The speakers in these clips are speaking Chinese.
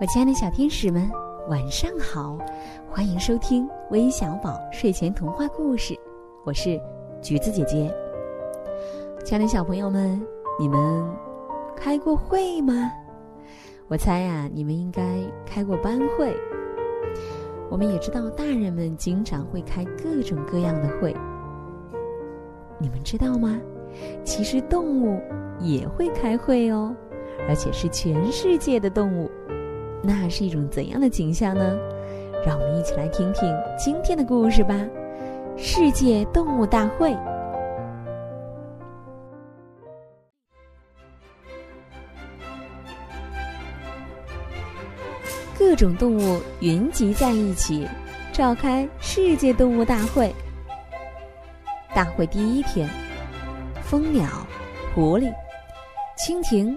我亲爱的小天使们，晚上好！欢迎收听微小宝睡前童话故事，我是橘子姐姐。亲爱的小朋友们，你们开过会吗？我猜呀，你们应该开过班会。我们也知道，大人们经常会开各种各样的会。你们知道吗？其实动物也会开会哦，而且是全世界的动物。那是一种怎样的景象呢？让我们一起来听听今天的故事吧。世界动物大会，各种动物云集在一起，召开世界动物大会。大会第一天，蜂鸟、狐狸、蜻蜓。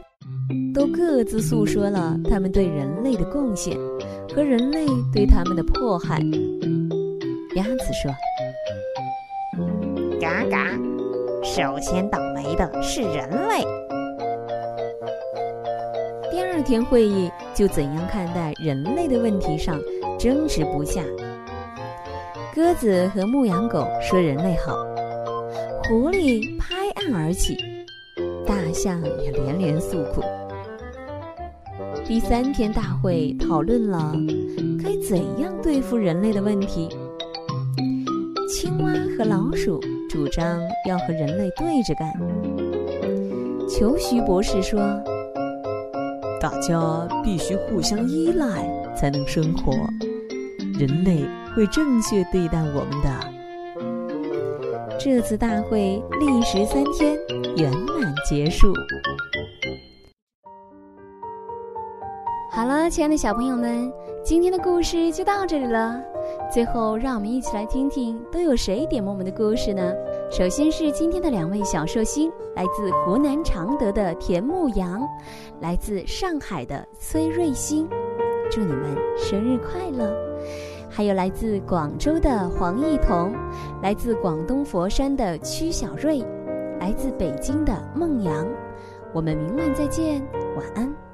都各自诉说了他们对人类的贡献和人类对他们的迫害。鸭子说：“嘎嘎，首先倒霉的是人类。”第二天会议就怎样看待人类的问题上争执不下。鸽子和牧羊狗说人类好，狐狸拍案而起，大象也连连诉苦。第三天大会讨论了该怎样对付人类的问题。青蛙和老鼠主张要和人类对着干。裘徐博士说：“大家必须互相依赖才能生活，人类会正确对待我们的。”这次大会历时三天，圆满结束。好了，亲爱的小朋友们，今天的故事就到这里了。最后，让我们一起来听听都有谁点播我们的故事呢？首先是今天的两位小寿星，来自湖南常德的田牧阳，来自上海的崔瑞星，祝你们生日快乐！还有来自广州的黄艺彤，来自广东佛山的曲小瑞，来自北京的孟阳。我们明晚再见，晚安。